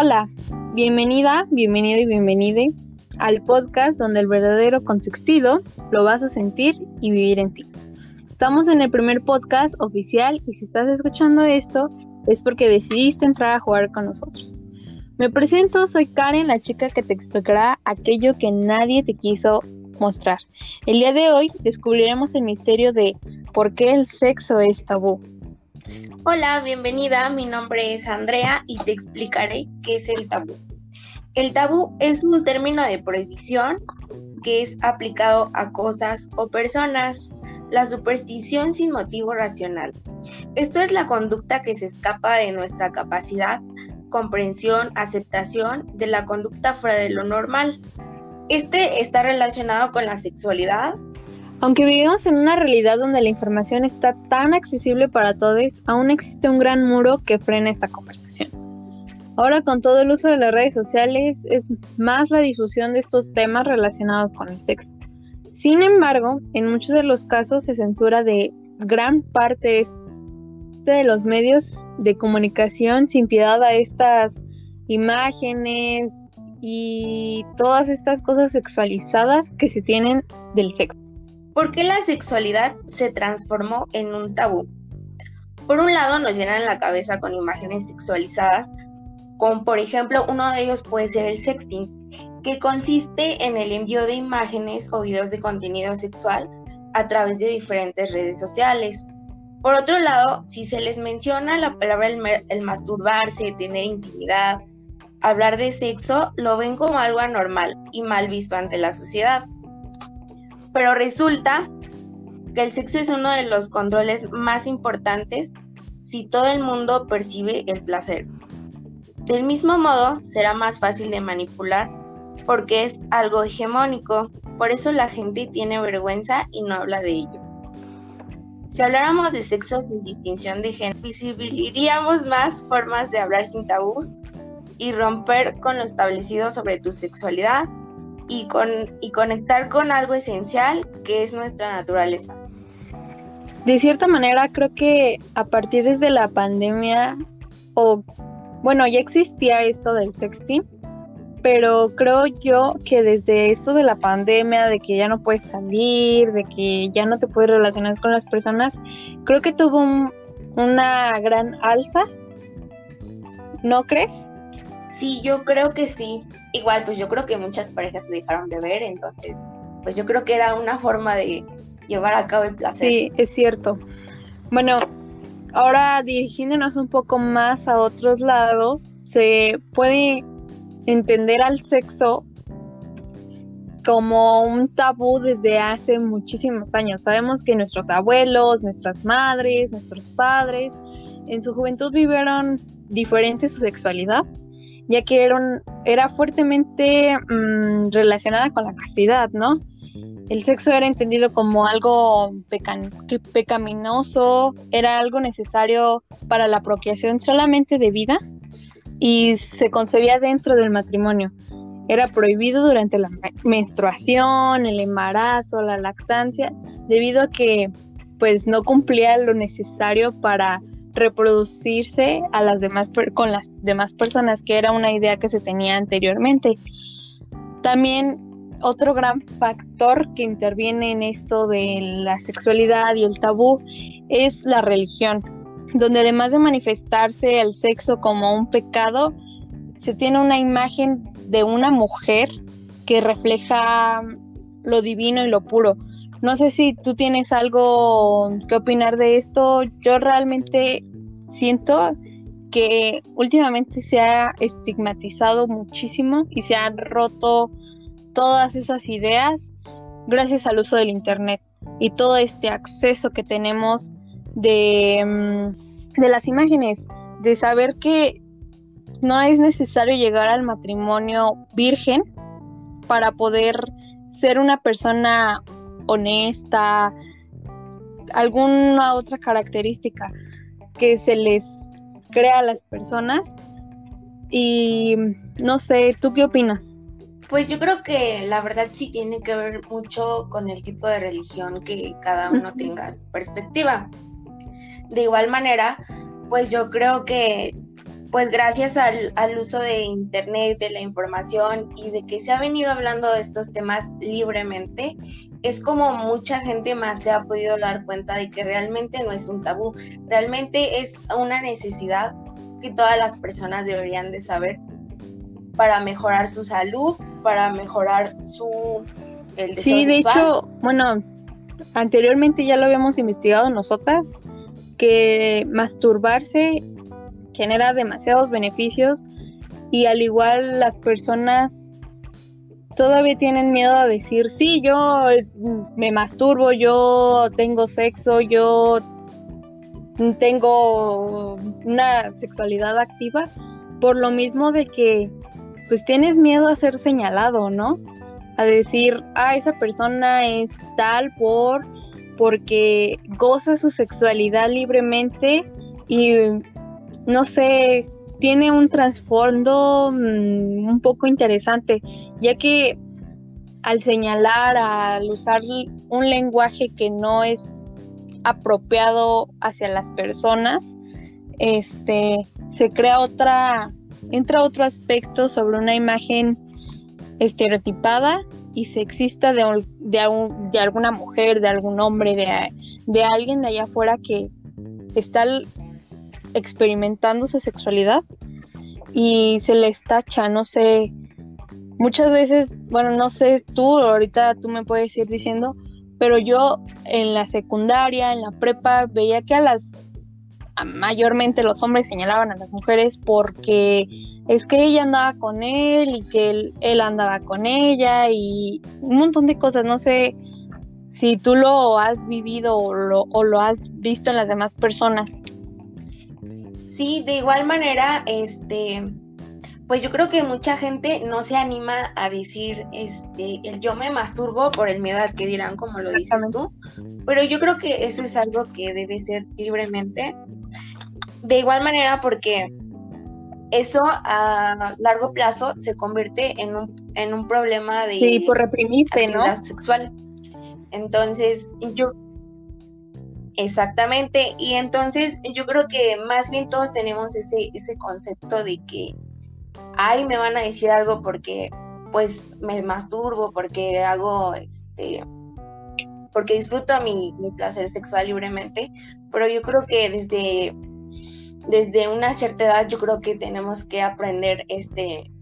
Hola, bienvenida, bienvenido y bienvenide al podcast donde el verdadero consextido lo vas a sentir y vivir en ti. Estamos en el primer podcast oficial y si estás escuchando esto es porque decidiste entrar a jugar con nosotros. Me presento, soy Karen, la chica que te explicará aquello que nadie te quiso mostrar. El día de hoy descubriremos el misterio de por qué el sexo es tabú. Hola, bienvenida, mi nombre es Andrea y te explicaré qué es el tabú. El tabú es un término de prohibición que es aplicado a cosas o personas. La superstición sin motivo racional. Esto es la conducta que se escapa de nuestra capacidad, comprensión, aceptación de la conducta fuera de lo normal. Este está relacionado con la sexualidad. Aunque vivimos en una realidad donde la información está tan accesible para todos, aún existe un gran muro que frena esta conversación. Ahora con todo el uso de las redes sociales es más la difusión de estos temas relacionados con el sexo. Sin embargo, en muchos de los casos se censura de gran parte de los medios de comunicación sin piedad a estas imágenes y todas estas cosas sexualizadas que se tienen del sexo. ¿Por qué la sexualidad se transformó en un tabú? Por un lado nos llenan la cabeza con imágenes sexualizadas, como por ejemplo uno de ellos puede ser el sexting, que consiste en el envío de imágenes o videos de contenido sexual a través de diferentes redes sociales. Por otro lado, si se les menciona la palabra el, masturbarse, tener intimidad, hablar de sexo, lo ven como algo anormal y mal visto ante la sociedad. Pero resulta que el sexo es uno de los controles más importantes si todo el mundo percibe el placer. Del mismo modo, será más fácil de manipular porque es algo hegemónico, por eso la gente tiene vergüenza y no habla de ello. Si habláramos de sexo sin distinción de género, visibilizaríamos más formas de hablar sin tabús y romper con lo establecido sobre tu sexualidad y, con, y conectar con algo esencial que es nuestra naturaleza. De cierta manera, creo que a partir desde la pandemia, o bueno, ya existía esto del sexting, pero creo yo que desde esto de la pandemia, de que ya no puedes salir, de que ya no te puedes relacionar con las personas, creo que tuvo una gran alza. ¿No crees? Sí, yo creo que sí. Igual, pues yo creo que muchas parejas se dejaron de ver, entonces, pues yo creo que era una forma de llevar a cabo el placer. Sí, es cierto. Bueno, ahora dirigiéndonos un poco más a otros lados, se puede entender al sexo como un tabú desde hace muchísimos años. Sabemos que nuestros abuelos, nuestras madres, nuestros padres, en su juventud vivieron diferente su sexualidad, ya que eran, era fuertemente mm, relacionada con la castidad, ¿no? El sexo era entendido como algo pecaminoso, era algo necesario para la procreación solamente de vida y se concebía dentro del matrimonio. Era prohibido durante la menstruación, el embarazo, la lactancia, debido a que pues no cumplía lo necesario para reproducirse a las demás con las demás personas, que era una idea que se tenía anteriormente. También otro gran factor que interviene en esto de la sexualidad y el tabú es la religión donde además de manifestarse el sexo como un pecado, se tiene una imagen de una mujer que refleja lo divino y lo puro. No sé si tú tienes algo que opinar de esto. Yo realmente siento que últimamente se ha estigmatizado muchísimo y se han roto todas esas ideas gracias al uso del Internet y todo este acceso que tenemos de, mm, de las imágenes, de saber que no es necesario llegar al matrimonio virgen para poder ser una persona honesta, alguna otra característica que se les crea a las personas. Y no sé, ¿tú qué opinas? Pues yo creo que la verdad sí tiene que ver mucho con el tipo de religión que cada uno tenga perspectiva. De igual manera, pues yo creo que pues gracias al, al, uso de Internet, de la información y de que se ha venido hablando de estos temas libremente, es como mucha gente más se ha podido dar cuenta de que realmente no es un tabú, realmente es una necesidad que todas las personas deberían de saber para mejorar su salud, para mejorar su el deseo Sí, de hecho, bueno, anteriormente ya lo habíamos investigado nosotras que masturbarse genera demasiados beneficios y al igual las personas todavía tienen miedo a decir, sí, yo me masturbo, yo tengo sexo, yo tengo una sexualidad activa, por lo mismo de que pues tienes miedo a ser señalado, ¿no? A decir, ah, esa persona es tal por porque goza su sexualidad libremente y no sé, tiene un trasfondo mm, un poco interesante, ya que al señalar, al usar un lenguaje que no es apropiado hacia las personas, este, se crea otra, entra otro aspecto sobre una imagen estereotipada y sexista de, de, de alguna mujer, de algún hombre, de, de alguien de allá afuera que está experimentando su sexualidad y se les tacha, no sé, muchas veces, bueno, no sé tú, ahorita tú me puedes ir diciendo, pero yo en la secundaria, en la prepa, veía que a las, mayormente los hombres señalaban a las mujeres porque es que ella andaba con él y que él, andaba con ella y un montón de cosas, no sé si tú lo has vivido o lo, o lo has visto en las demás personas. Sí, de igual manera, este, pues yo creo que mucha gente no se anima a decir, este, el yo me masturbo por el miedo al que dirán, como lo dices tú, pero yo creo que eso es algo que debe ser libremente. De igual manera, porque eso a largo plazo se convierte en un, en un problema de sí, por reprimirse, ¿no? sexual. Entonces, yo Exactamente, y entonces yo creo que más bien todos tenemos ese, ese concepto de que, ay, me van a decir algo porque pues me masturbo, porque hago, este, porque disfruto mi, mi placer sexual libremente, pero yo creo que desde, desde una cierta edad yo creo que tenemos que aprender este,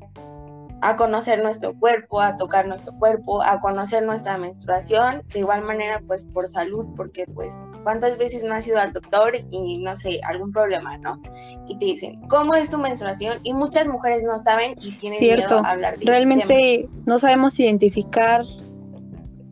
a conocer nuestro cuerpo, a tocar nuestro cuerpo, a conocer nuestra menstruación, de igual manera pues por salud, porque pues cuántas veces no has ido al doctor y no sé, algún problema, ¿no? Y te dicen, ¿cómo es tu menstruación? Y muchas mujeres no saben y tienen miedo a hablar de Realmente no sabemos identificar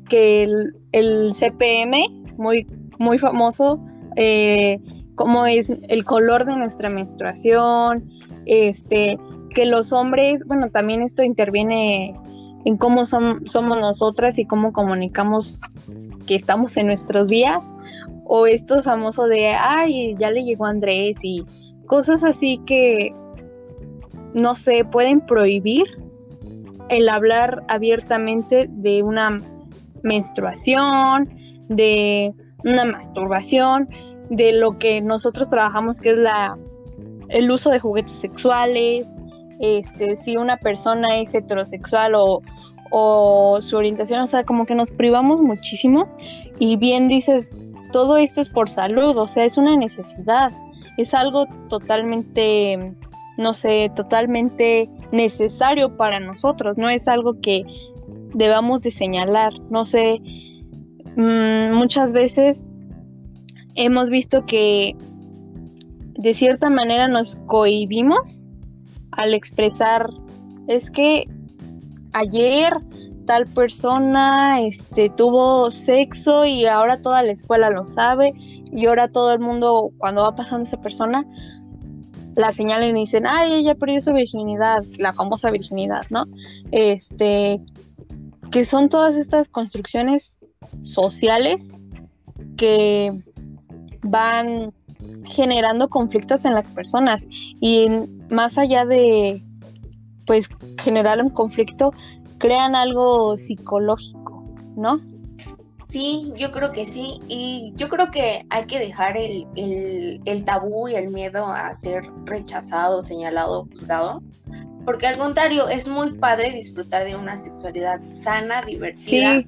que el, CPM, muy, muy famoso, eh, cómo es el color de nuestra menstruación, este, que los hombres, bueno, también esto interviene en cómo somos nosotras y cómo comunicamos que estamos en nuestros días, o esto famoso de, ay, ya le llegó Andrés y cosas así que, no sé, pueden prohibir el hablar abiertamente de una menstruación, de una masturbación, de lo que nosotros trabajamos que es la el uso de juguetes sexuales, este, si una persona es heterosexual o, o su orientación, o sea, como que nos privamos muchísimo. Y bien dices, todo esto es por salud, o sea, es una necesidad, es algo totalmente, no sé, totalmente necesario para nosotros, no es algo que debamos de señalar, no sé, mm, muchas veces hemos visto que de cierta manera nos cohibimos al expresar, es que ayer tal persona este tuvo sexo y ahora toda la escuela lo sabe y ahora todo el mundo cuando va pasando esa persona la señalan y dicen, "Ay, ella perdió su virginidad", la famosa virginidad, ¿no? Este que son todas estas construcciones sociales que van generando conflictos en las personas y más allá de pues generar un conflicto crean algo psicológico, ¿no? Sí, yo creo que sí. Y yo creo que hay que dejar el, el, tabú y el miedo a ser rechazado, señalado, juzgado. Porque al contrario, es muy padre disfrutar de una sexualidad sana, divertida. Sí,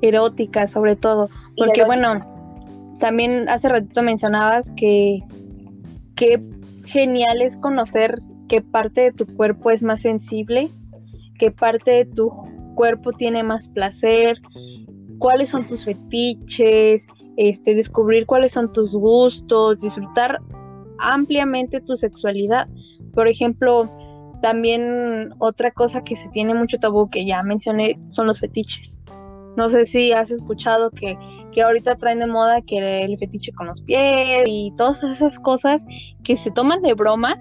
erótica sobre todo. Porque bueno, también hace ratito mencionabas que qué genial es conocer qué parte de tu cuerpo es más sensible, qué parte de tu cuerpo tiene más placer, cuáles son tus fetiches, este, descubrir cuáles son tus gustos, disfrutar ampliamente tu sexualidad. Por ejemplo, también otra cosa que se tiene mucho tabú que ya mencioné son los fetiches. No sé si has escuchado que, que ahorita traen de moda que el fetiche con los pies y todas esas cosas que se toman de broma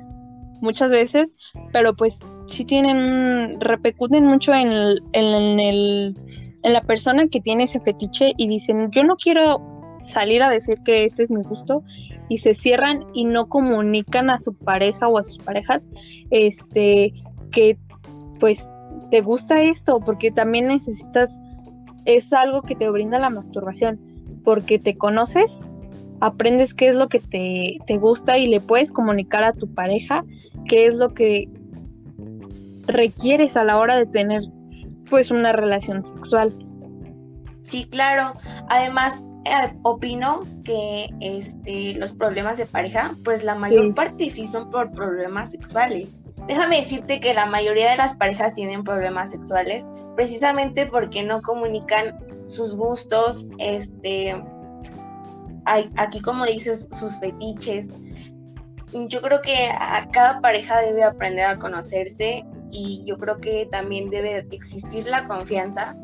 muchas veces, pero pues sí tienen, repercuten mucho en en el en la persona que tiene ese fetiche y dicen, yo no quiero salir a decir que este es mi gusto y se cierran y no comunican a su pareja o a sus parejas este que pues te gusta esto porque también necesitas es algo que te brinda la masturbación porque te conoces aprendes qué es lo que te, te gusta y le puedes comunicar a tu pareja qué es lo que requieres a la hora de tener pues una relación sexual. Sí, claro. Además, eh, opino que este, los problemas de pareja, pues la mayor parte sí son por problemas sexuales. Déjame decirte que la mayoría de las parejas tienen problemas sexuales precisamente porque no comunican sus gustos, este, aquí como dices, sus fetiches. Yo creo que a cada pareja debe aprender a conocerse y yo creo que también debe existir la confianza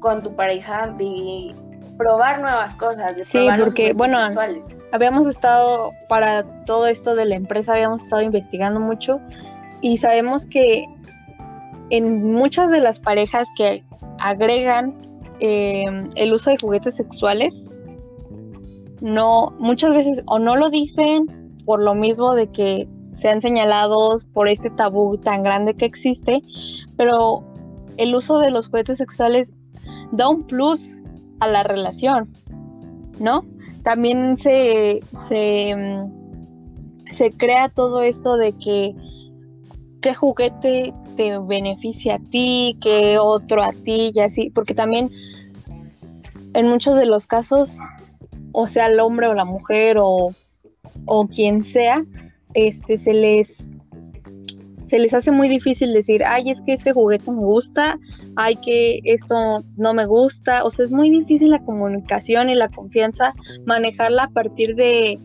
con tu pareja de probar nuevas cosas, de sí, porque bueno, habíamos estado para todo esto de la empresa habíamos estado investigando mucho y sabemos que en muchas de las parejas que agregan eh, el uso de juguetes sexuales no muchas veces o no lo dicen por lo mismo de que sean señalados por este tabú tan grande que existe, pero el uso de los juguetes sexuales da un plus a la relación, ¿no? También se, se, mm, se crea todo esto de que qué juguete te beneficia a ti, qué otro a ti y así, porque también en muchos de los casos, o sea el hombre o la mujer o, o quien sea, este, se les se les hace muy difícil decir, ay, es que este juguete me gusta, ay, que esto no me gusta. O sea, es muy difícil la comunicación y la confianza, manejarla a partir de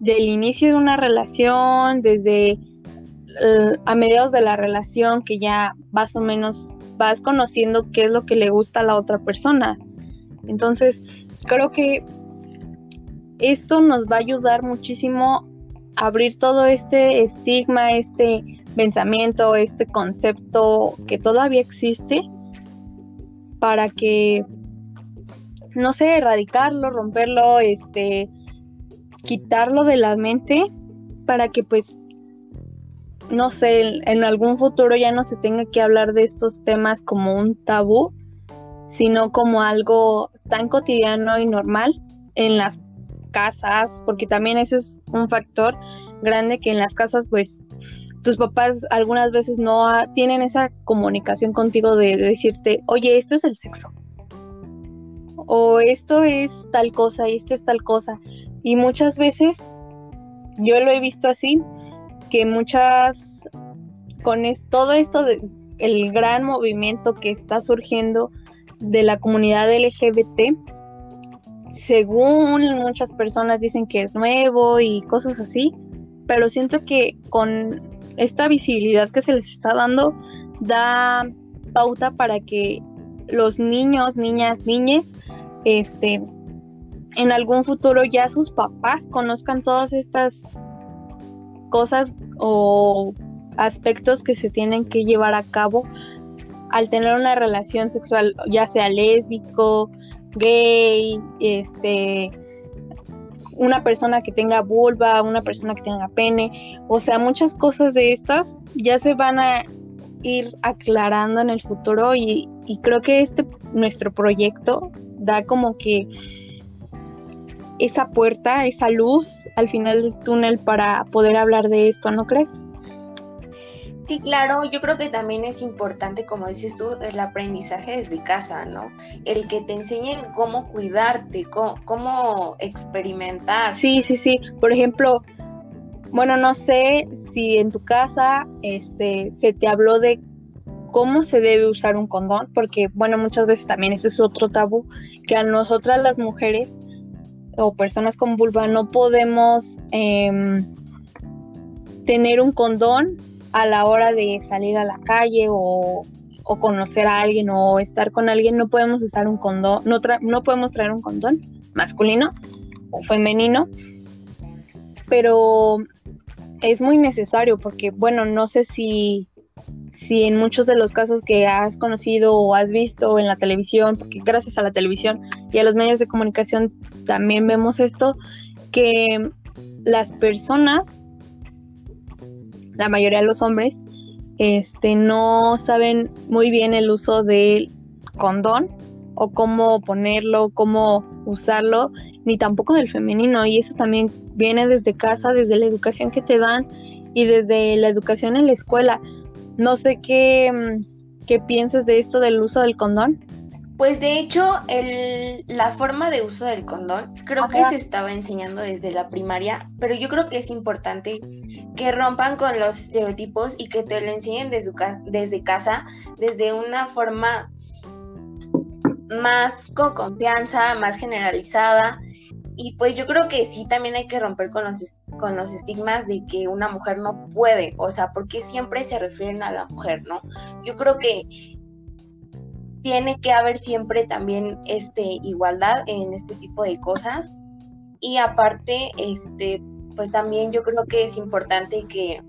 del inicio de una relación, desde eh, a mediados de la relación, que ya más o menos vas conociendo qué es lo que le gusta a la otra persona. Entonces, creo que esto nos va a ayudar muchísimo abrir todo este estigma, este pensamiento, este concepto que todavía existe para que, no sé, erradicarlo, romperlo, este, quitarlo de la mente para que pues, no sé, en algún futuro ya no se tenga que hablar de estos temas como un tabú, sino como algo tan cotidiano y normal en las casas, porque también eso es un factor grande que en las casas pues tus papás algunas veces no tienen esa comunicación contigo de, decirte, oye, esto es el sexo. O esto es tal cosa y esto es tal cosa. Y muchas veces, yo lo he visto así, que muchas, con todo esto de el gran movimiento que está surgiendo de la comunidad LGBT, según muchas personas dicen que es nuevo y cosas así, pero siento que con esta visibilidad que se les está dando da pauta para que los niños, niñas, niñes, este, en algún futuro ya sus papás conozcan todas estas cosas o aspectos que se tienen que llevar a cabo al tener una relación sexual, ya sea lésbico, gay, este, una persona que tenga vulva, una persona que tenga pene, o sea, muchas cosas de estas ya se van a ir aclarando en el futuro y, creo que este nuestro proyecto da como que esa puerta, esa luz al final del túnel para poder hablar de esto, ¿no crees? Sí, claro, yo creo que también es importante, como dices tú, el aprendizaje desde casa, ¿no? El que te enseñen cómo cuidarte, cómo, experimentar. Sí, sí, sí. Por ejemplo, bueno, no sé si en tu casa este, se te habló de cómo se debe usar un condón, porque, bueno, muchas veces también ese es otro tabú, que a nosotras las mujeres o personas con vulva no podemos em, tener un condón a la hora de salir a la calle o, conocer a alguien o estar con alguien, no podemos usar un condón, no, no podemos traer un condón masculino o femenino, pero es muy necesario porque, bueno, no sé si, si en muchos de los casos que has conocido o has visto en la televisión, porque gracias a la televisión y a los medios de comunicación también vemos esto, que las personas la mayoría de los hombres, este, no saben muy bien el uso del condón o cómo ponerlo, cómo usarlo, ni tampoco del femenino. Y eso también viene desde casa, desde la educación que te dan y desde la educación en la escuela. No sé qué, mm, qué piensas de esto del uso del condón. Pues de hecho, el, la forma de uso del condón creo que se estaba enseñando desde la primaria, pero yo creo que es importante que rompan con los estereotipos y que te lo enseñen desde, desde casa, desde una forma más con confianza, más generalizada. Y pues yo creo que sí, también hay que romper con los, con los estigmas de que una mujer no puede, o sea, porque siempre se refieren a la mujer, ¿no? Yo creo que tiene que haber siempre también este, igualdad en este tipo de cosas. Y aparte, este, pues también yo creo que es importante que,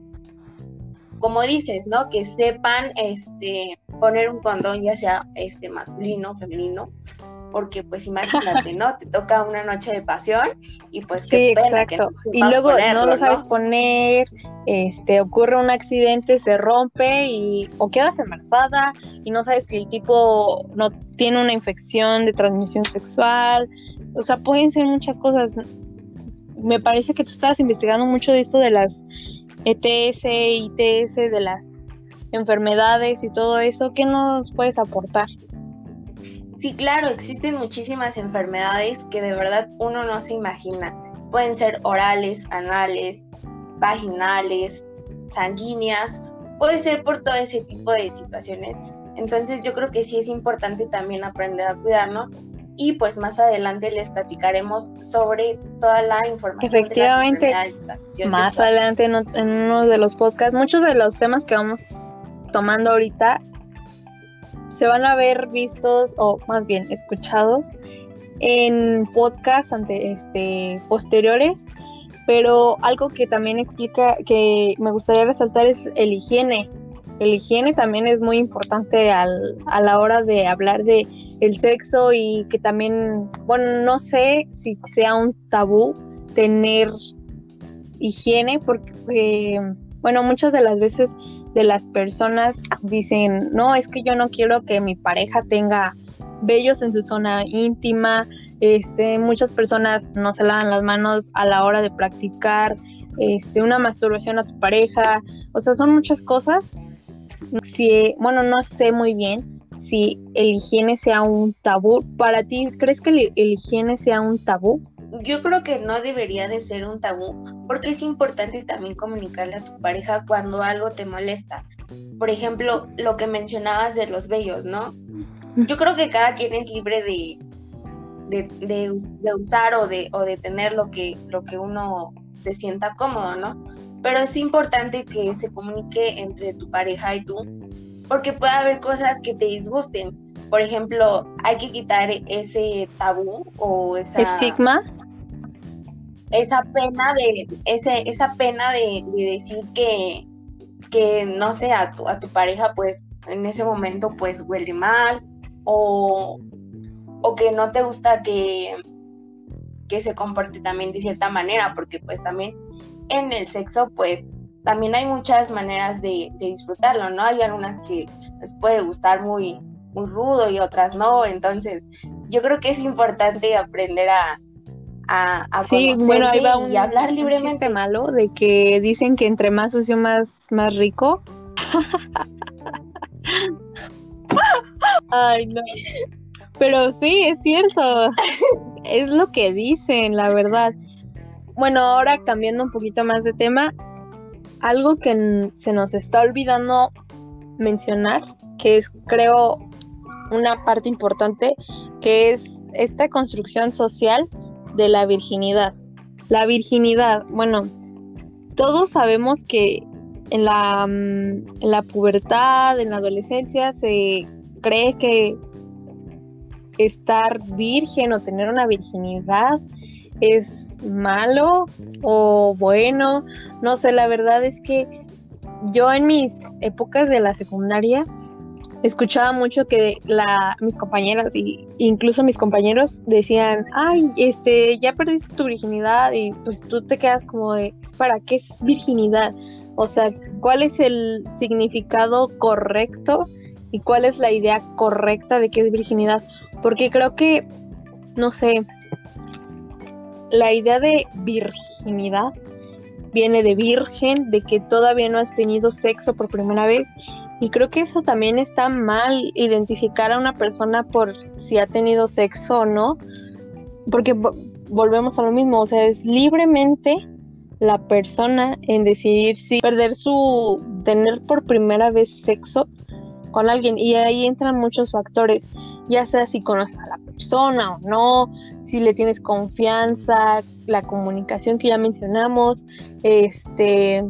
como dices, ¿no? Que sepan este, poner un condón, ya sea este, masculino, femenino, porque pues imagínate, ¿no? Te toca una noche de pasión y pues qué pena Que y luego no lo sabes poner, este, ocurre un accidente, se rompe y o quedas embarazada y no sabes si el tipo no tiene una infección de transmisión sexual, o sea, pueden ser muchas cosas. Me parece que tú estabas investigando mucho de esto de las ETS, ITS, de las enfermedades y todo eso. ¿Qué nos puedes aportar? Sí, claro, existen muchísimas enfermedades que de verdad uno no se imagina. Pueden ser orales, anales, vaginales, sanguíneas, puede ser por todo ese tipo de situaciones. Entonces yo creo que sí es importante también aprender a cuidarnos y pues más adelante les platicaremos sobre toda la información. Efectivamente, más adelante en, en uno de los podcasts, muchos de los temas que vamos tomando ahorita se van a ver vistos o más bien escuchados en podcasts ante este posteriores. Pero algo que también explica que me gustaría resaltar es el higiene. El higiene también es muy importante al, a la hora de hablar de el sexo y que también bueno no sé si sea un tabú tener higiene porque eh, bueno muchas de las veces de las personas dicen, no, es que yo no quiero que mi pareja tenga vellos en su zona íntima, este, muchas personas no se lavan las manos a la hora de practicar este, una masturbación a tu pareja, o sea, son muchas cosas. Si, bueno, no sé muy bien si el higiene sea un tabú. Para ti, ¿crees que el higiene sea un tabú? Yo creo que no debería de ser un tabú porque es importante también comunicarle a tu pareja cuando algo te molesta. Por ejemplo, lo que mencionabas de los bellos, ¿no? Yo creo que cada quien es libre de, de, usar o de, o de tener lo que, lo que uno se sienta cómodo, ¿no? Pero es importante que se comunique entre tu pareja y tú porque puede haber cosas que te disgusten. Por ejemplo, hay que quitar ese tabú o esa... Estigma esa pena de, ese, esa pena de, decir que, que, no sé, a tu, a tu pareja pues en ese momento pues huele mal o, o que no te gusta que, que se comporte también de cierta manera, porque pues también en el sexo pues también hay muchas maneras de, de disfrutarlo, ¿no? Hay algunas que les puede gustar muy, muy rudo y otras no, entonces yo creo que es importante aprender a, a, sí, bueno, ahí va un, y hablar libremente. malo de que dicen que entre más sucio más, más rico. Ay, no. Pero sí, es cierto. es lo que dicen, la verdad. Bueno, ahora cambiando un poquito más de tema, algo que se nos está olvidando mencionar, que es creo una parte importante, que es esta construcción social de la virginidad. La virginidad, bueno, todos sabemos que en la, mm, en la pubertad, en la adolescencia, se cree que estar virgen o tener una virginidad es malo o bueno. No sé, la verdad es que yo en mis épocas de la secundaria escuchaba mucho que la, mis compañeras y incluso mis compañeros decían, ay, este, ya perdiste tu virginidad y pues tú te quedas como de, ¿para qué es virginidad? O sea, ¿cuál es el significado correcto y cuál es la idea correcta de qué es virginidad? Porque creo que, no sé, la idea de virginidad viene de virgen, de que todavía no has tenido sexo por primera vez y creo que eso también está mal, identificar a una persona por si ha tenido sexo o no, porque volvemos a lo mismo, o sea, es libremente la persona en decidir si perder su, tener por primera vez sexo con alguien y ahí entran muchos factores, ya sea si conoces a la persona o no, si le tienes confianza, la comunicación que ya mencionamos, este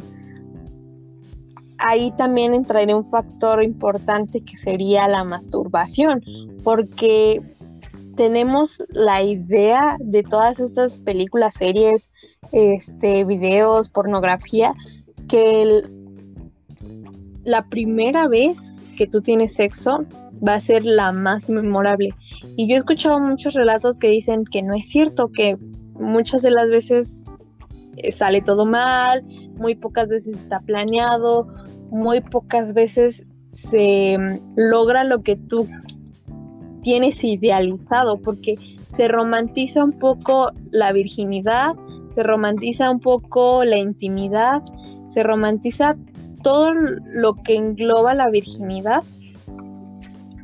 ahí también entraría un factor importante que sería la masturbación, porque tenemos la idea de todas estas películas, series, este, videos, pornografía, que la primera vez que tú tienes sexo va a ser la más memorable. Y yo he escuchado muchos relatos que dicen que no es cierto, que muchas de las veces eh, sale todo mal, muy pocas veces está planeado muy pocas veces se mm, logra lo que tú tienes idealizado, porque se romantiza un poco la virginidad, se romantiza un poco la intimidad, se romantiza todo lo que engloba la virginidad.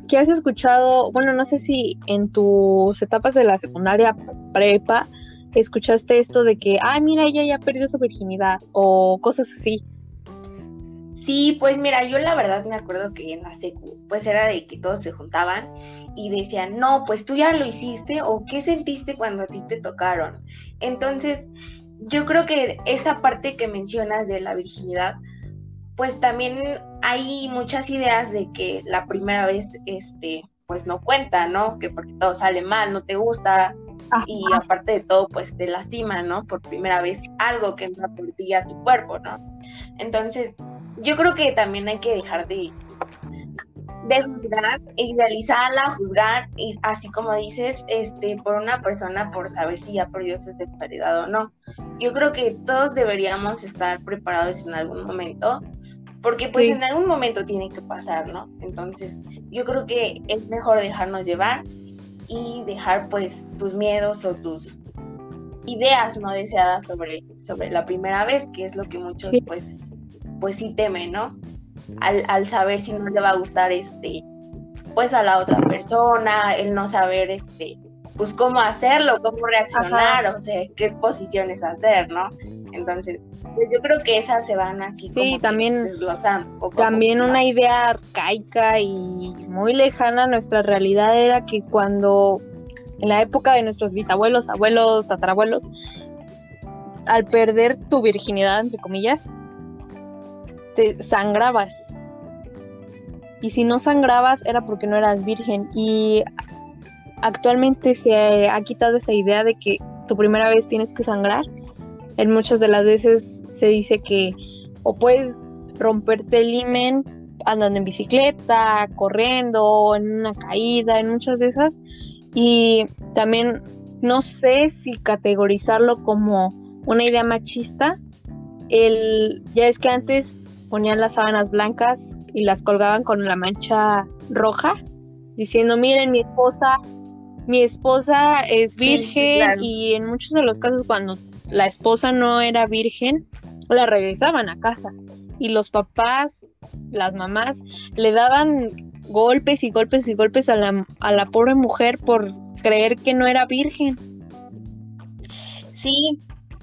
¿Qué has escuchado? Bueno, no sé si en tus etapas de la secundaria prepa escuchaste esto de que, ay, mira, ella ya perdió su virginidad o cosas así. Sí, pues mira, yo la verdad me acuerdo que en la secu, pues era de que todos se juntaban y decían, no, pues tú ya lo hiciste o qué sentiste cuando a ti te tocaron. Entonces, yo creo que esa parte que mencionas de la virginidad, pues también hay muchas ideas de que la primera vez, este, pues no cuenta, ¿no? Que porque todo sale mal, no te gusta, y aparte de todo, pues te lastima, ¿no? Por primera vez algo que no por ti a tu cuerpo, ¿no? Entonces, yo creo que también hay que dejar de, de juzgar, idealizarla, juzgar, y así como dices, este, por una persona por saber si ha perdido su sexualidad o no. Yo creo que todos deberíamos estar preparados en algún momento, porque pues en algún momento tiene que pasar, ¿no? Entonces, yo creo que es mejor dejarnos llevar y dejar pues tus miedos o tus ideas no deseadas sobre, sobre la primera vez, que es lo que muchos pues pues sí teme, ¿no? Al, saber si no le va a gustar este, pues a la otra persona, el no saber este, pues cómo hacerlo, cómo reaccionar, o sea, qué posiciones hacer, ¿no? Entonces, pues yo creo que esas se van así sí, también, desglosando. también una idea arcaica y muy lejana a nuestra realidad era que cuando en la época de nuestros bisabuelos, abuelos, tatarabuelos, al perder tu virginidad, entre comillas, te sangrabas. Y si no sangrabas era porque no eras virgen. Y actualmente se ha quitado esa idea de que tu primera vez tienes que sangrar. En muchas de las veces se dice que o puedes romperte el himen andando en bicicleta, corriendo, en una caída, en muchas de esas. Y también no sé si categorizarlo como una idea machista. El, ya es que antes ponían las sábanas blancas y las colgaban con la mancha roja, diciendo, miren, mi esposa mi esposa es virgen y en muchos de los casos cuando la esposa no era virgen, la regresaban a casa. Y los papás, las mamás, le daban golpes y golpes y golpes a la, a la pobre mujer por creer que no era virgen. Sí,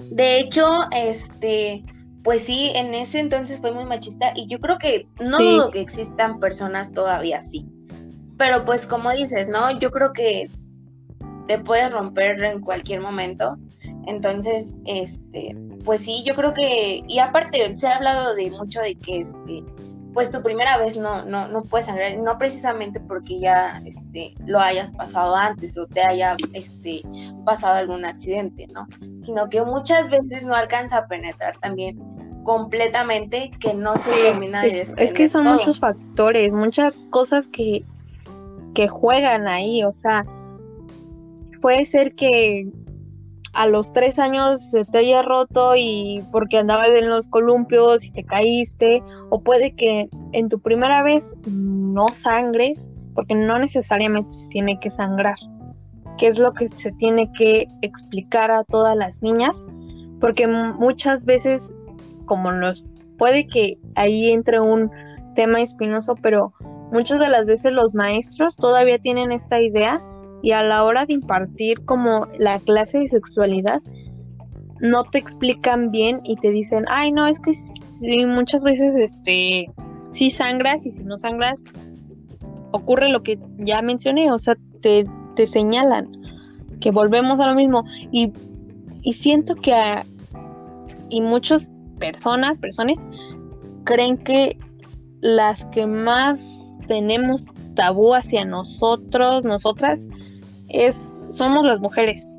de hecho, este, pues sí, en ese entonces fue muy machista y yo creo que no dudo que existan personas todavía así. Pero pues como dices, ¿no? Yo creo que te puedes romper en cualquier momento. Entonces, este, pues sí, yo creo que, y aparte se ha hablado de mucho de que este, pues tu primera vez no, no, no puedes sangrar, no precisamente porque ya este, lo hayas pasado antes o te haya este, pasado algún accidente, ¿no? Sino que muchas veces no alcanza a penetrar también completamente que no se termina de es, es que son muchos factores, muchas cosas que, que juegan ahí, o sea, puede ser que a los tres años se te haya roto y porque andabas en los columpios y te caíste, o puede que en tu primera vez no sangres, porque no necesariamente se tiene que sangrar, que es lo que se tiene que explicar a todas las niñas, porque muchas veces, como los puede que ahí entre un tema espinoso, pero muchas de las veces los maestros todavía tienen esta idea y a la hora de impartir como la clase de sexualidad, no te explican bien y te dicen, ay, no, es que sí, muchas veces, este, si sangras y si no sangras, ocurre lo que ya mencioné, o sea, te, te señalan que volvemos a lo mismo. Y, y siento que y muchas personas, personas, creen que las que más tenemos tabú hacia nosotros, nosotras, es, somos las mujeres.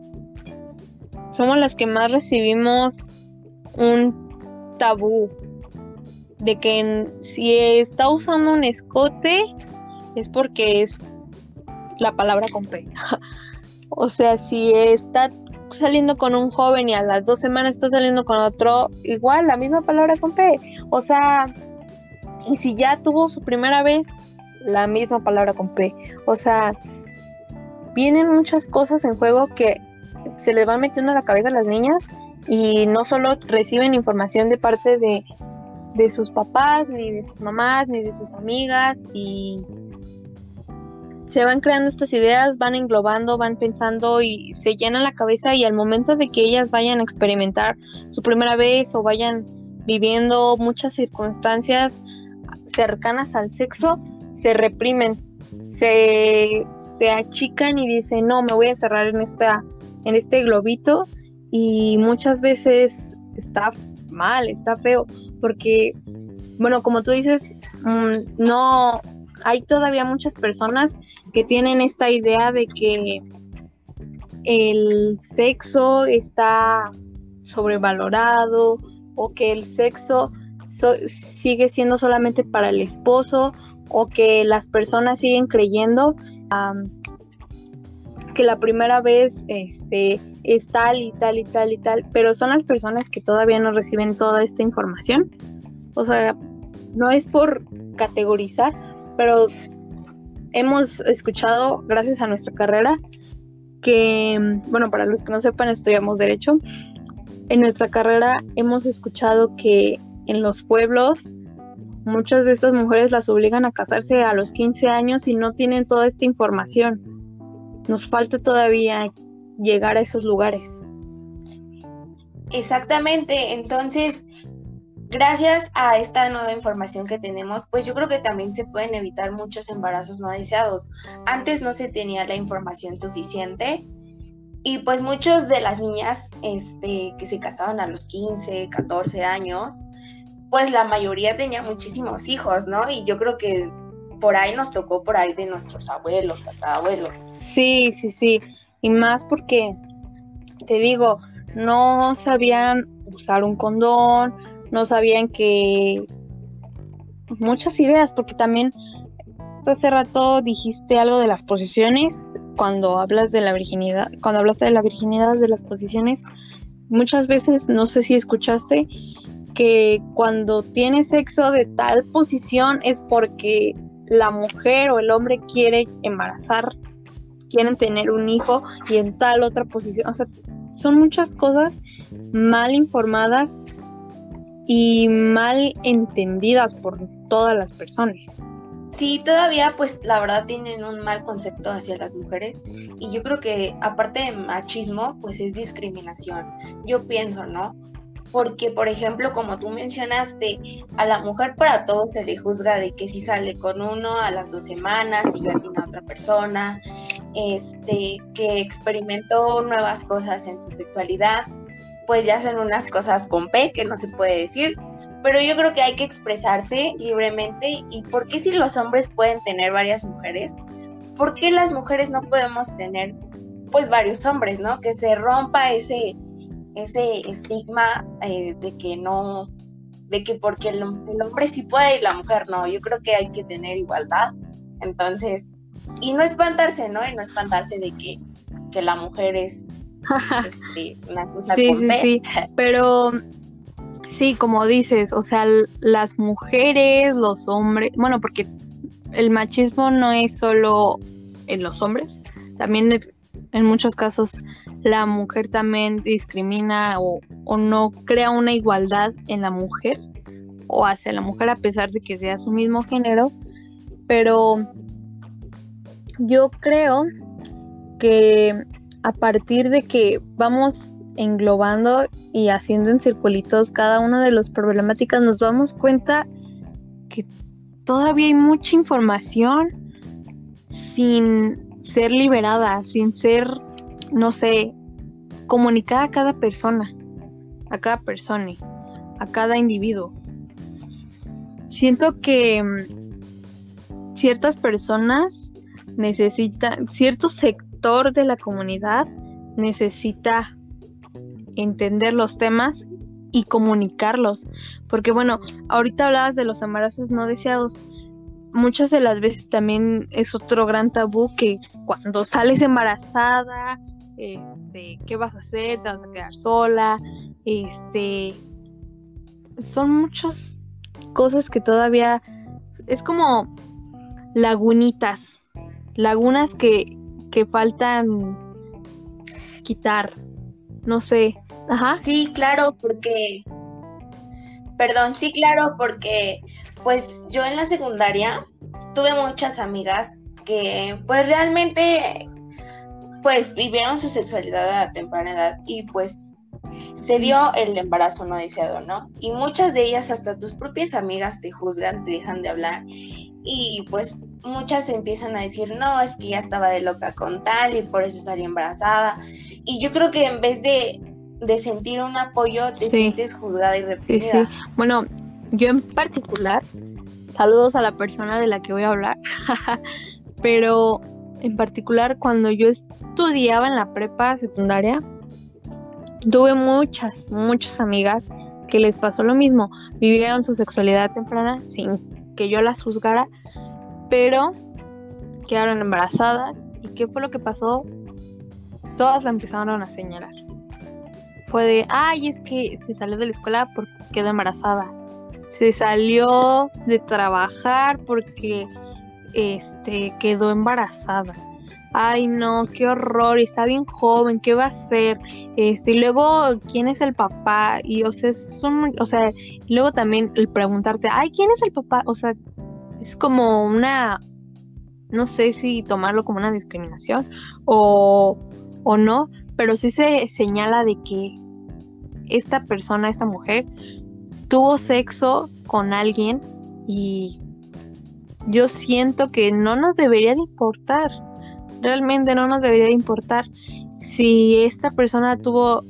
Somos las que más recibimos un tabú de que si está usando un escote es porque es la palabra con P. o sea, si está saliendo con un joven y a las dos semanas está saliendo con otro, igual la misma palabra con P. O sea, y si ya tuvo su primera vez, la misma palabra con P. O sea, vienen muchas cosas en juego que se les van metiendo a la cabeza a las niñas y no solo reciben información de parte de, de sus papás, ni de sus mamás, ni de sus amigas y se van creando estas ideas, van englobando, van pensando y se llenan la cabeza y al momento de que ellas vayan a experimentar su primera vez o vayan viviendo muchas circunstancias cercanas al sexo, se reprimen, se, se achican y dicen, no, me voy a cerrar en, esta, en este globito y muchas veces está mal, está feo, porque, bueno, como tú dices, mm, no, hay todavía muchas personas que tienen esta idea de que el sexo está sobrevalorado o que el sexo sigue siendo solamente para el esposo o que las personas siguen creyendo que la primera vez este, es tal y tal y tal y tal, pero son las personas que todavía no reciben toda esta información. O sea, no es por categorizar, pero hemos escuchado, gracias a nuestra carrera, que, bueno, para los que no sepan, estudiamos derecho. En nuestra carrera hemos escuchado que en los pueblos Muchas de estas mujeres las obligan a casarse a los 15 años y no tienen toda esta información. Nos falta todavía llegar a esos lugares. Exactamente, entonces, gracias a esta nueva información que tenemos, pues yo creo que también se pueden evitar muchos embarazos no deseados. Antes no se tenía la información suficiente y pues muchos de las niñas este, que se casaban a los 15, 14 años, pues la mayoría tenía muchísimos hijos, ¿no? Y yo creo que por ahí nos tocó por ahí de nuestros abuelos, tatarabuelos. Sí, sí, sí. Y más porque, te digo, no sabían usar un condón, no sabían que... Muchas ideas, porque también hace rato dijiste algo de las posiciones, cuando hablas de la virginidad, cuando hablaste de la virginidad de las posiciones, muchas veces, no sé si escuchaste, que cuando tiene sexo de tal posición es porque la mujer o el hombre quiere embarazar quieren tener un hijo y en tal otra posición. O sea, son muchas cosas mal informadas y mal entendidas por todas las personas. Sí, todavía pues la verdad tienen un mal concepto hacia las mujeres y yo creo que aparte de machismo pues es discriminación. Yo pienso, ¿no? Porque por ejemplo como tú mencionaste, a la mujer para todo se le juzga de que si sale con uno a las dos semanas y ya tiene otra persona, este, que experimentó nuevas cosas en su sexualidad, pues ya son unas cosas con P que no se puede decir, pero yo creo que hay que expresarse libremente y por qué si los hombres pueden tener varias mujeres, ¿por qué las mujeres no podemos tener pues varios hombres, ¿no? Que se rompa ese, ese estigma eh, de que no, de que porque el, el hombre sí puede y la mujer no, yo creo que hay que tener igualdad, entonces, y no espantarse, ¿no? Y no espantarse de que, que la mujer es este, sí, sí, sí, pero sí, como dices, o sea, las mujeres, los hombres, bueno, porque el machismo no es solo en los hombres, también en muchos casos la mujer también discrimina o, o no crea una igualdad en la mujer o hacia la mujer a pesar de que sea su mismo género, pero yo creo que a partir de que vamos englobando y haciendo en circulitos cada una de las problemáticas, nos damos cuenta que todavía hay mucha información sin ser liberada, sin ser, no sé, comunicada a cada persona, a cada persona, a cada individuo. Siento que mm, ciertas personas necesitan, ciertos sectores, de la comunidad necesita entender los temas y comunicarlos. Porque bueno, ahorita hablabas de los embarazos no deseados. Muchas de las veces también es otro gran tabú que cuando sales embarazada, este, ¿qué vas a hacer? ¿Te vas a quedar sola? Este, son muchas cosas que todavía es como lagunitas, lagunas que, que faltan quitar. No sé. Ajá. Sí, claro, porque. Perdón, sí, claro, porque pues yo en la secundaria tuve muchas amigas que pues realmente pues vivieron su sexualidad a temprana edad y pues se dio el embarazo no deseado, ¿no? Y muchas de ellas, hasta tus propias amigas, te juzgan, te dejan de hablar y pues muchas empiezan a decir, no, es que ya estaba de loca con tal y por eso salí embarazada. Y yo creo que en vez de, sentir un apoyo, te sientes juzgada y reprimida. Sí, sí. Bueno, yo en particular, saludos a la persona de la que voy a hablar, pero en particular cuando yo estudiaba en la prepa secundaria, tuve muchas, muchas amigas que les pasó lo mismo, vivieron su sexualidad temprana sin que yo las juzgara, pero quedaron embarazadas. ¿Y qué fue lo que pasó? Todas la empezaron a señalar. Fue de, ay, es que se salió de la escuela porque quedó embarazada. Se salió de trabajar porque este quedó embarazada. Ay, no, qué horror, está bien joven, ¿qué va a hacer? Este, y luego, ¿quién es el papá? Y, o sea, son, o sea, luego también el preguntarte, ay, ¿quién es el papá? O sea, es como una, no sé si tomarlo como una discriminación o, o no, pero sí se señala de que esta persona, esta mujer, tuvo sexo con alguien y yo siento que no nos debería de importar, realmente no nos debería de importar si esta persona tuvo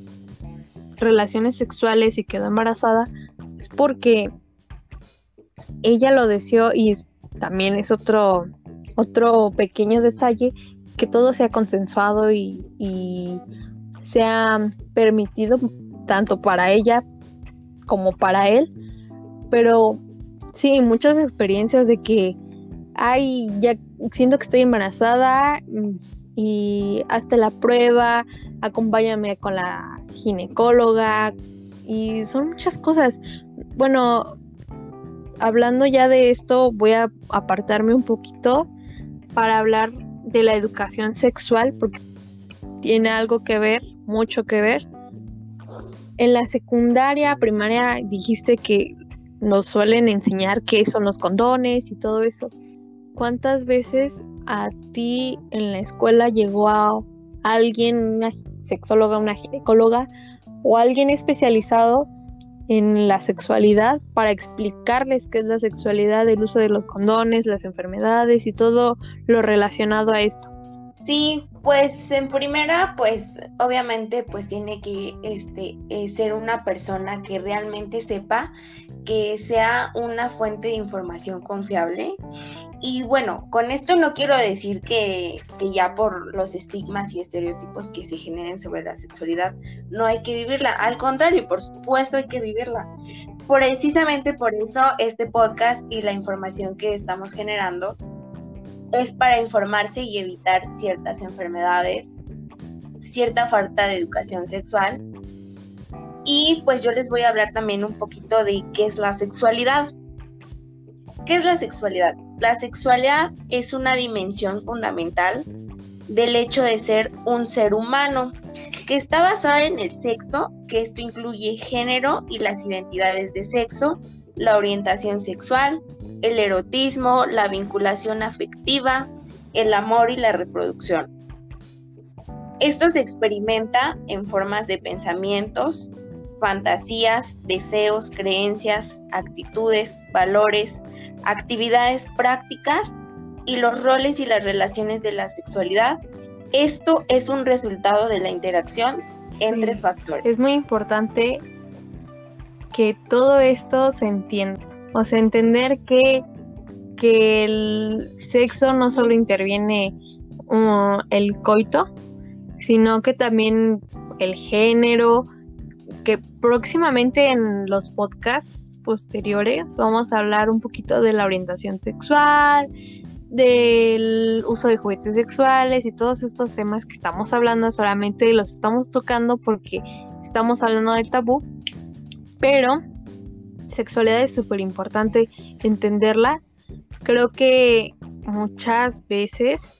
relaciones sexuales y quedó embarazada, es porque ella lo deseó y también es otro, otro pequeño detalle que todo sea consensuado y, y sea permitido tanto para ella como para él. Pero sí, muchas experiencias de que, ay, ya siento que estoy embarazada y hazte la prueba, acompáñame con la ginecóloga y son muchas cosas. Bueno, hablando ya de esto, voy a apartarme un poquito para hablar de la educación sexual porque tiene algo que ver, mucho que ver. En la secundaria, primaria, dijiste que nos suelen enseñar qué son los condones y todo eso. ¿Cuántas veces a ti en la escuela llegó a alguien, una sexóloga, una ginecóloga o alguien especializado en la sexualidad para explicarles qué es la sexualidad, el uso de los condones, las enfermedades y todo lo relacionado a esto? Sí, pues en primera, pues obviamente pues tiene que este, eh, ser una persona que realmente sepa que sea una fuente de información confiable. Y bueno, con esto no quiero decir que, que ya por los estigmas y estereotipos que se generen sobre la sexualidad no hay que vivirla. Al contrario, por supuesto hay que vivirla. Precisamente por eso este podcast y la información que estamos generando es para informarse y evitar ciertas enfermedades, cierta falta de educación sexual. Y pues yo les voy a hablar también un poquito de qué es la sexualidad. ¿Qué es la sexualidad? La sexualidad es una dimensión fundamental del hecho de ser un ser humano, que está basada en el sexo, que esto incluye género y las identidades de sexo, la orientación sexual, el erotismo, la vinculación afectiva, el amor y la reproducción. Esto se experimenta en formas de pensamientos, fantasías, deseos, creencias, actitudes, valores, actividades prácticas y los roles y las relaciones de la sexualidad. Esto es un resultado de la interacción entre factores. Es muy importante que todo esto se entienda. O sea, entender que, que el sexo no solo interviene uh, el coito, sino que también el género, que próximamente en los podcasts posteriores vamos a hablar un poquito de la orientación sexual, del uso de juguetes sexuales y todos estos temas que estamos hablando solamente los estamos tocando porque estamos hablando del tabú, pero sexualidad es súper importante entenderla. Creo que muchas veces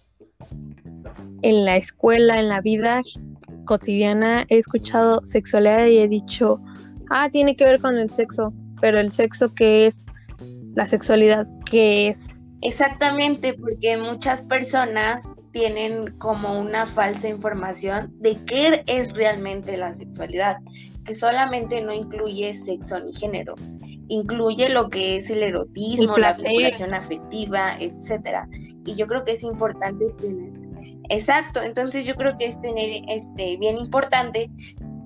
en la escuela, en la vida cotidiana, he escuchado sexualidad y he dicho, ah, tiene que ver con el sexo, pero el sexo que es, la sexualidad que es. Exactamente, porque muchas personas tienen como una falsa información de qué es realmente la sexualidad, que solamente no incluye sexo ni género, incluye lo que es el erotismo, la vinculación afectiva, etcétera. Y yo creo que es importante tener. Exacto, entonces yo creo que es tener este bien importante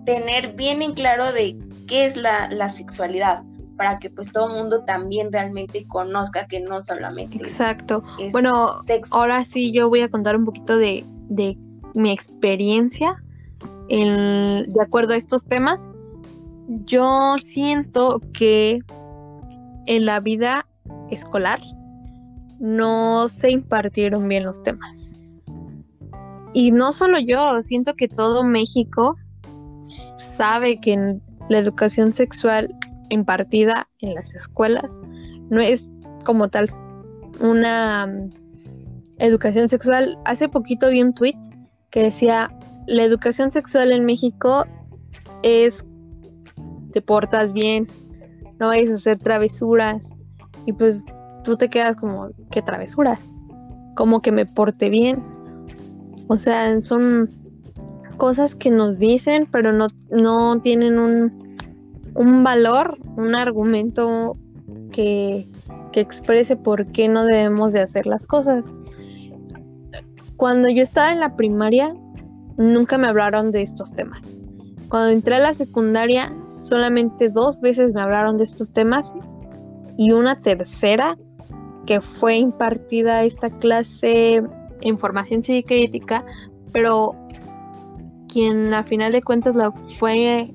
tener bien en claro de qué es la, la sexualidad para que pues todo el mundo también realmente conozca que no solamente exacto bueno ahora sí yo voy a contar un poquito de, de mi experiencia en, de acuerdo a estos temas yo siento que en la vida escolar no se impartieron bien los temas. Y no solo yo, siento que todo México sabe que la educación sexual impartida en las escuelas no es como tal una mm, educación sexual. Hace poquito vi un tweet que decía, la educación sexual en México es te portas bien, no vayas a hacer travesuras. Y pues tú te quedas como, ¿qué travesuras? Como que me porte bien. O sea, son cosas que nos dicen, pero no, no tienen un, un valor, un argumento que, que exprese por qué no debemos de hacer las cosas. Cuando yo estaba en la primaria, nunca me hablaron de estos temas. Cuando entré a la secundaria, solamente dos veces me hablaron de estos temas y una tercera que fue impartida esta clase en formación cívica y ética, pero quien a final de cuentas la fue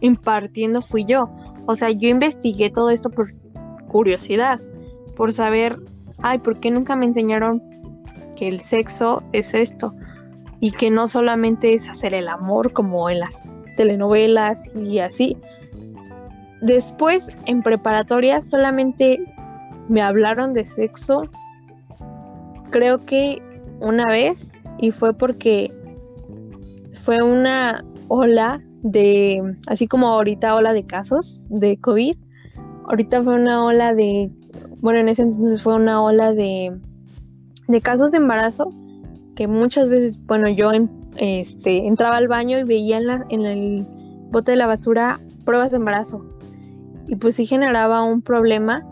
impartiendo fui yo. O sea, yo investigué todo esto por curiosidad, por saber, ay, ¿por qué nunca me enseñaron que el sexo es esto? Y que no solamente es hacer el amor como en las telenovelas y así. Después, en preparatoria, solamente me hablaron de sexo. Creo que una vez y fue porque fue una ola de, así como ahorita ola de casos de COVID, ahorita fue una ola de, bueno, en ese entonces fue una ola de, de casos de embarazo que muchas veces, bueno, yo este, entraba al baño y veía en, la, en el bote de la basura pruebas de embarazo. Y pues sí generaba un problema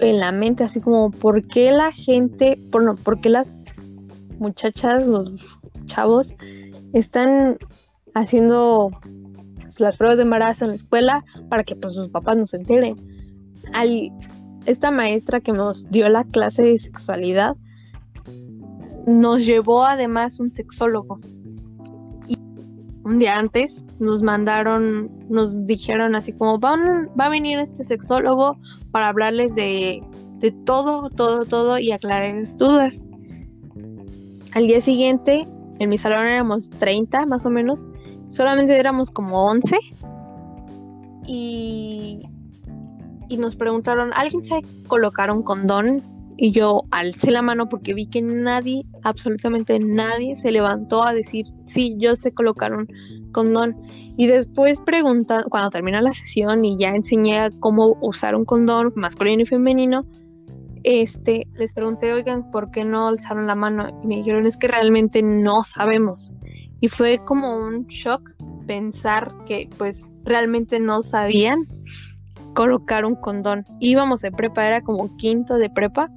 en la mente, así como, ¿por qué la gente, por, por qué las muchachas, los chavos, están haciendo las pruebas de embarazo en la escuela para que pues sus papás no se enteren? esta maestra que nos dio la clase de sexualidad nos llevó además un sexólogo. Y un día antes nos mandaron, nos dijeron así como, Van, va a venir este sexólogo para hablarles de, de todo, todo, todo y aclarar sus dudas. Al día siguiente, en mi salón éramos 30 más o menos, solamente éramos como 11 y, y nos preguntaron, ¿alguien sabe colocar un condón? Y yo alcé la mano porque vi que nadie, absolutamente nadie, se levantó a decir, sí, yo sé colocar un condón. Y después preguntan, cuando termina la sesión y ya enseñé cómo usar un condón masculino y femenino, este, les pregunté, oigan, ¿por qué no alzaron la mano? Y me dijeron, es que realmente no sabemos. Y fue como un shock pensar que pues realmente no sabían colocar un condón. Íbamos de prepa, era como quinto de prepa.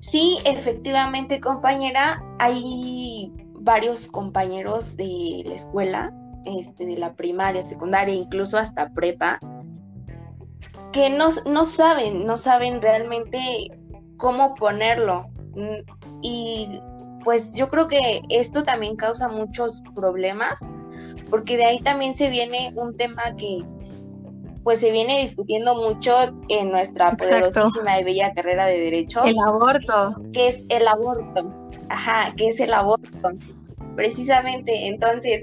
Sí, efectivamente, compañera, hay varios compañeros de la escuela, este, de la primaria, secundaria, incluso hasta prepa, que no, no saben, no saben realmente cómo ponerlo. Y pues yo creo que esto también causa muchos problemas, porque de ahí también se viene un tema que pues se viene discutiendo mucho en nuestra poderosísima y bella carrera de derecho. El aborto. Que es el aborto. Ajá, que es el aborto. Precisamente, entonces,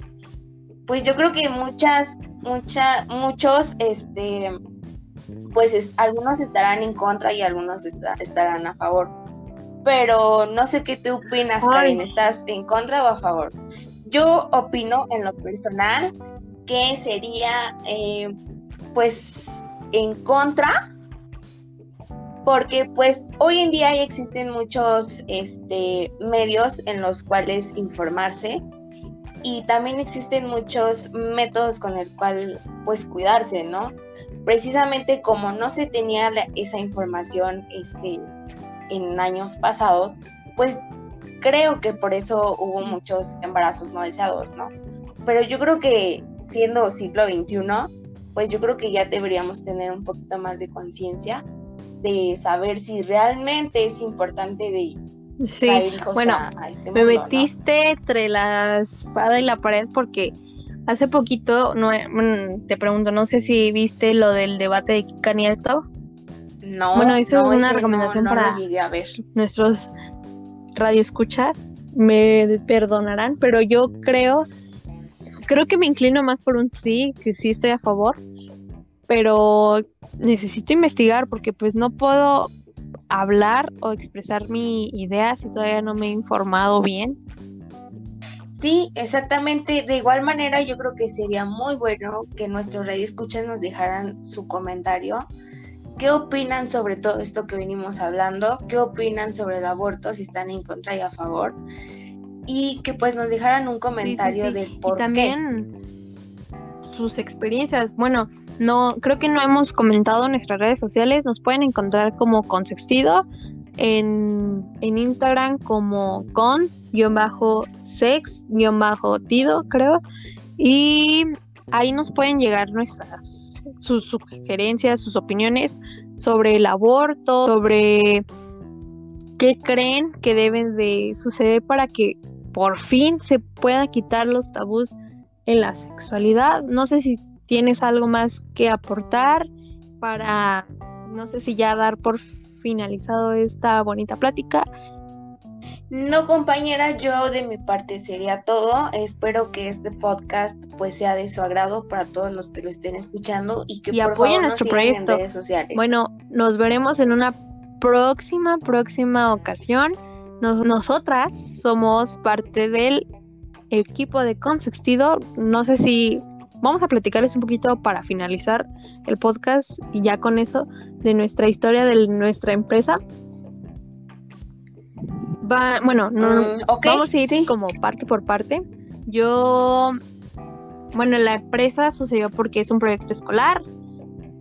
pues yo creo que muchas, mucha, muchos, este, pues algunos estarán en contra y algunos estarán a favor. Pero no sé qué tú opinas, Karen, ¿estás en contra o a favor? Yo opino en lo personal que sería eh, pues en contra porque pues hoy en día existen muchos este, medios en los cuales informarse y también existen muchos métodos con el cual pues cuidarse, ¿no? Precisamente como no se tenía esa información este, en años pasados, pues creo que por eso hubo muchos embarazos no deseados, ¿no? Pero yo creo que siendo siglo XXI, pues yo creo que ya deberíamos tener un poquito más de conciencia de saber si realmente es importante de sí. hijos bueno, a, este mundo, me metiste entre la espada y la pared porque hace poquito no mm, te pregunto no sé si viste lo del debate de Kika no bueno es una recomendación para a ver. nuestros radioescuchas me perdonarán pero yo creo creo que me inclino más por un sí, que sí estoy a favor, pero necesito investigar porque pues no puedo hablar o expresar mi idea si todavía no me he informado bien. Sí, exactamente. De igual manera, yo creo que sería muy bueno que nuestros radioescuchas nos dejaran su comentario. ¿Qué opinan sobre todo esto que venimos hablando? ¿Qué opinan sobre el aborto? Si están en contra y a favor y que pues nos dejaran un comentario del por y también sus experiencias. Bueno, no creo que no hemos comentado en nuestras redes sociales, nos pueden encontrar como Consextido en, en Instagram como con guion bajo sex guion bajo tido creo. Y ahí nos pueden llegar nuestras sus sugerencias, sus opiniones sobre el aborto, sobre qué creen que deben de suceder para que por fin se pueda quitar los tabús en la sexualidad. No sé si tienes algo más que aportar para, no sé si ya dar por finalizado esta bonita plática. No, compañera, yo de mi parte sería todo. Espero que este podcast pues sea de su agrado para todos los que lo estén escuchando y que por apoyen nuestro proyecto. En redes sociales. Bueno, nos veremos en una próxima próxima ocasión. Nosotras somos parte del equipo de Consextido. No sé si vamos a platicarles un poquito para finalizar el podcast y ya con eso de nuestra historia de nuestra empresa. Va, bueno, no, Mm, vamos a ir sí. como parte por parte. Yo, bueno, la empresa sucedió porque es un proyecto escolar.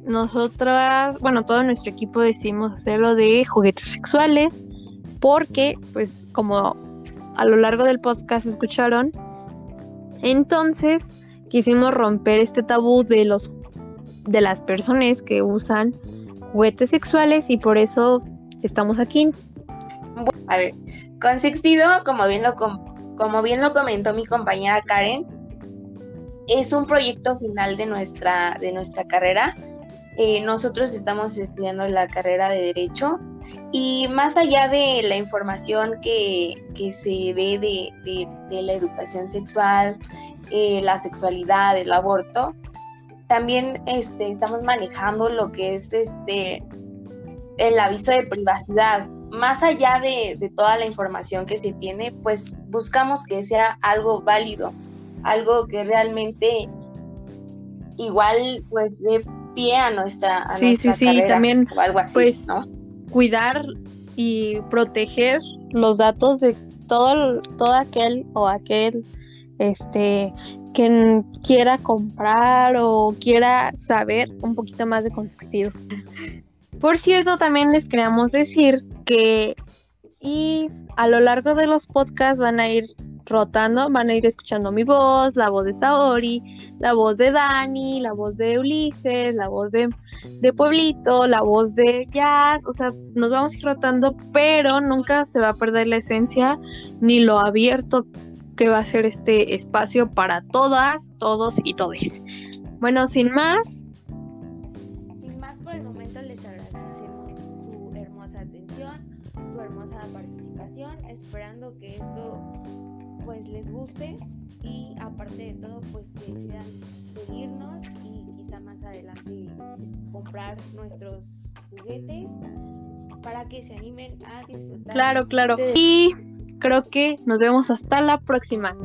Nosotras, bueno, todo nuestro equipo decidimos hacerlo de juguetes sexuales porque, pues, como a lo largo del podcast escucharon, entonces quisimos romper este tabú de los de las personas que usan juguetes sexuales y por eso estamos aquí. A ver, Consextido, como bien lo com- como bien lo comentó mi compañera Karen, es un proyecto final de nuestra de nuestra carrera. Eh, nosotros estamos estudiando la carrera de Derecho y más allá de la información que, que se ve de, de- la educación sexual, eh, la sexualidad, el aborto, también este, estamos manejando lo que es este el aviso de privacidad. Más allá de, de toda la información que se tiene, pues buscamos que sea algo válido, algo que realmente igual pues dé pie a nuestra, a Sí, nuestra sí, carrera también, o algo así, pues, ¿no? cuidar y proteger los datos de todo, todo aquel o aquel este que n- quiera comprar o quiera saber un poquito más de Consextido. Por cierto, también les queríamos decir que y a lo largo de los podcasts van a ir rotando, van a ir escuchando mi voz, la voz de Saori, la voz de Dani, la voz de Ulises, la voz de de Pueblito, la voz de Jazz, o sea, nos vamos a ir rotando, pero nunca se va a perder la esencia ni lo abierto que va a ser este espacio para todas, todos y todes. Bueno, sin más, Sin más por el momento les agradecemos su hermosa atención, su hermosa participación, esperando que esto les guste y aparte de todo pues que decidan seguirnos y quizá más adelante comprar nuestros juguetes para que se animen a disfrutar. claro, claro. Y creo que nos vemos hasta la próxima.